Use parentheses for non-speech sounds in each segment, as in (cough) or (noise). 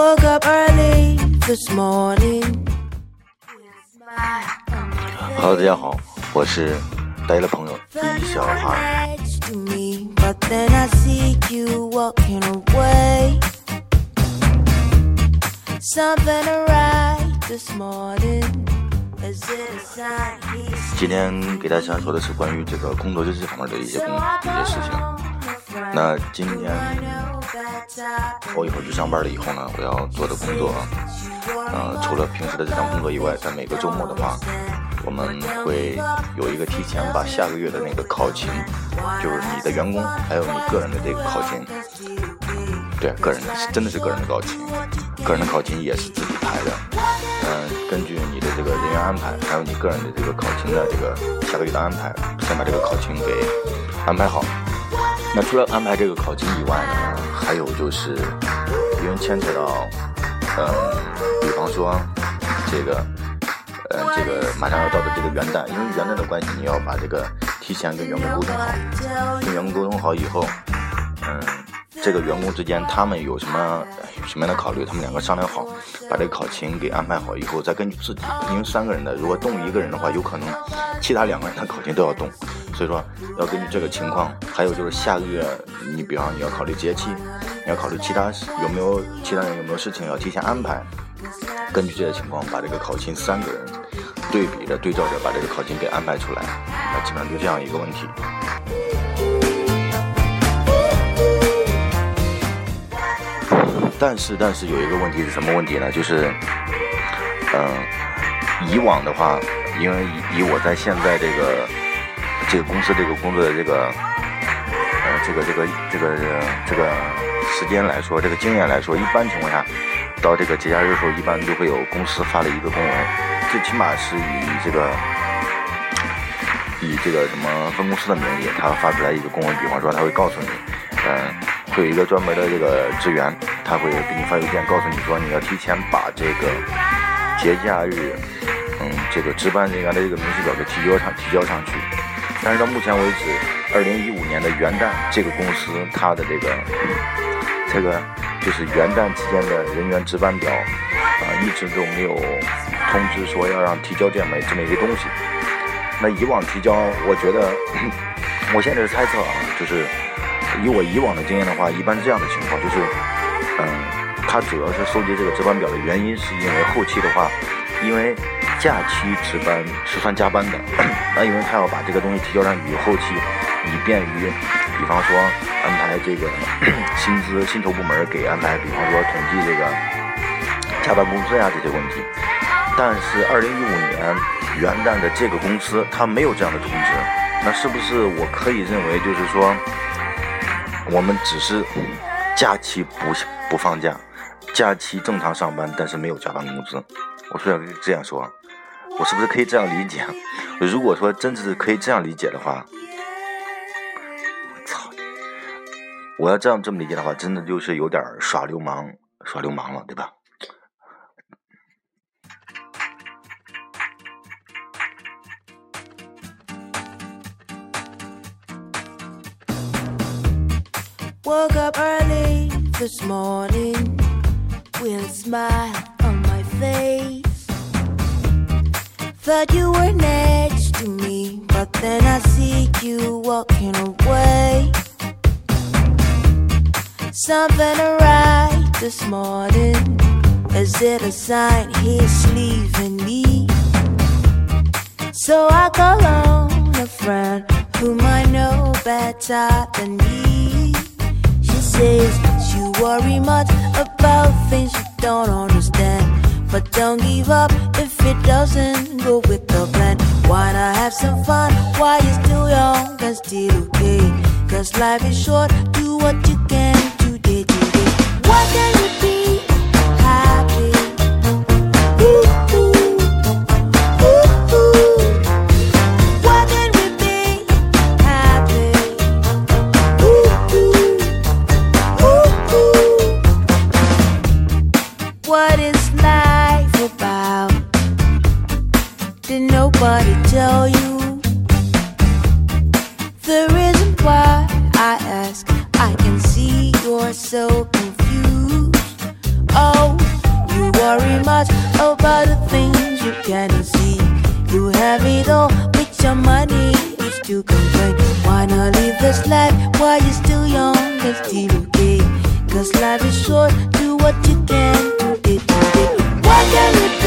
Hello，大家好，我是呆了朋友，李小孩。今天给大家说的是关于这个工作日志方面的一些工一些事情。那今天。我一会儿去上班了以后呢，我要做的工作，呃，除了平时的日常工作以外，在每个周末的话，我们会有一个提前把下个月的那个考勤，就是你的员工还有你个人的这个考勤，对，个人的是真的是个人的考勤，个人的考勤也是自己排的，嗯、根据你的这个人员安排，还有你个人的这个考勤的这个下个月的安排，先把这个考勤给安排好。那除了安排这个考勤以外呢，还有就是因为牵扯到，嗯、比方说这个，呃，这个马上要到的这个元旦，因为元旦的关系，你要把这个提前跟员工沟通好，跟员工沟通好以后，嗯，这个员工之间他们有什么什么样的考虑，他们两个商量好，把这个考勤给安排好以后，再根据自己，因为三个人的，如果动一个人的话，有可能其他两个人的考勤都要动，所以说要根据这个情况，还有就是下个月你比方你要考虑节气，你要考虑其他有没有其他人有没有事情要提前安排，根据这些情况把这个考勤三个人对比着对照着把这个考勤给安排出来，那基本上就这样一个问题。但是但是有一个问题是什么问题呢？就是，嗯、以往的话，因为以以我在现在这个这个公司这个工作的这个呃这个这个这个这个时间来说，这个经验来说，一般情况下，到这个节假日的时候，一般都会有公司发了一个公文，最起码是以这个以这个什么分公司的名义，他发出来一个公文，比方说他会告诉你，嗯、会有一个专门的这个职员，他会给你发邮件告诉你说，你要提前把这个节假日，嗯，这个值班人员的这个明细表给提交上提交上去。但是到目前为止，二零一五年的元旦，这个公司它的这个这个就是元旦期间的人员值班表啊、一直都没有通知说要让提交这么这么一个东西。那以往提交，我觉得，(clears throat) 我现在是猜测啊，就是以我以往的经验的话，一般这样的情况就是，嗯，他主要是收集这个值班表的原因，是因为后期的话，因为假期值班是算加班的，那因为他要把这个东西提交上去，后期以便于，比方说安排这个 (clears throat) 薪资薪酬部门给安排，比方说统计这个加班工资呀这些问题。但是二零一五年元旦的这个公司，它没有这样的通知，那是不是我可以认为就是说，我们只是假期不不放假，假期正常上班，但是没有加班工资？我是要这样说，我是不是可以这样理解？如果说真是可以这样理解的话，我操！我要这样这么理解的话，真的就是有点耍流氓，耍流氓了，对吧？Woke up early this morning with a smile on my face. Thought you were next to me, but then I see you walking away. Something alright this morning. Is it a sign he's leaving me? So I call on a friend whom I know better than me. She you worry much about things you don't understand. But don't give up if it doesn't go with the plan. Why not have some fun while you're still young and still okay? Cause life is short, do what you nobody tell you? The reason why I ask, I can see you're so confused. Oh, you worry much about the things you cannot see. You have it all with your money, you still complain. Why not live this life while you're still young and still okay? Cause life is short, do what you can today, today. Why can't we be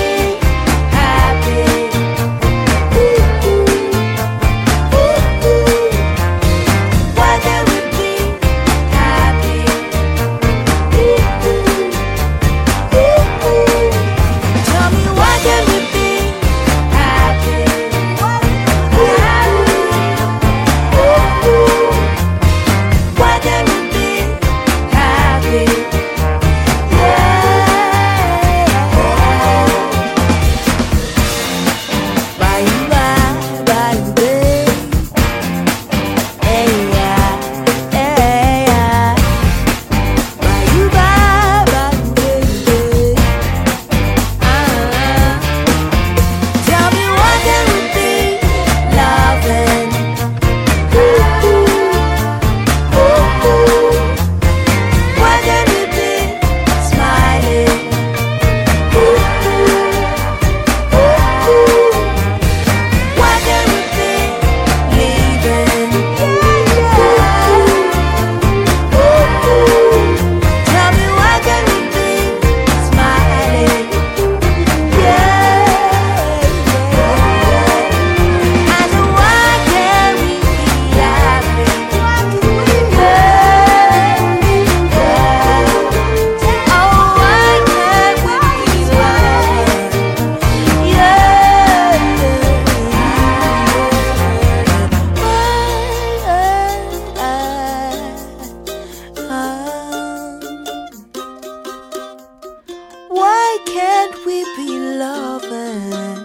can't we be loving?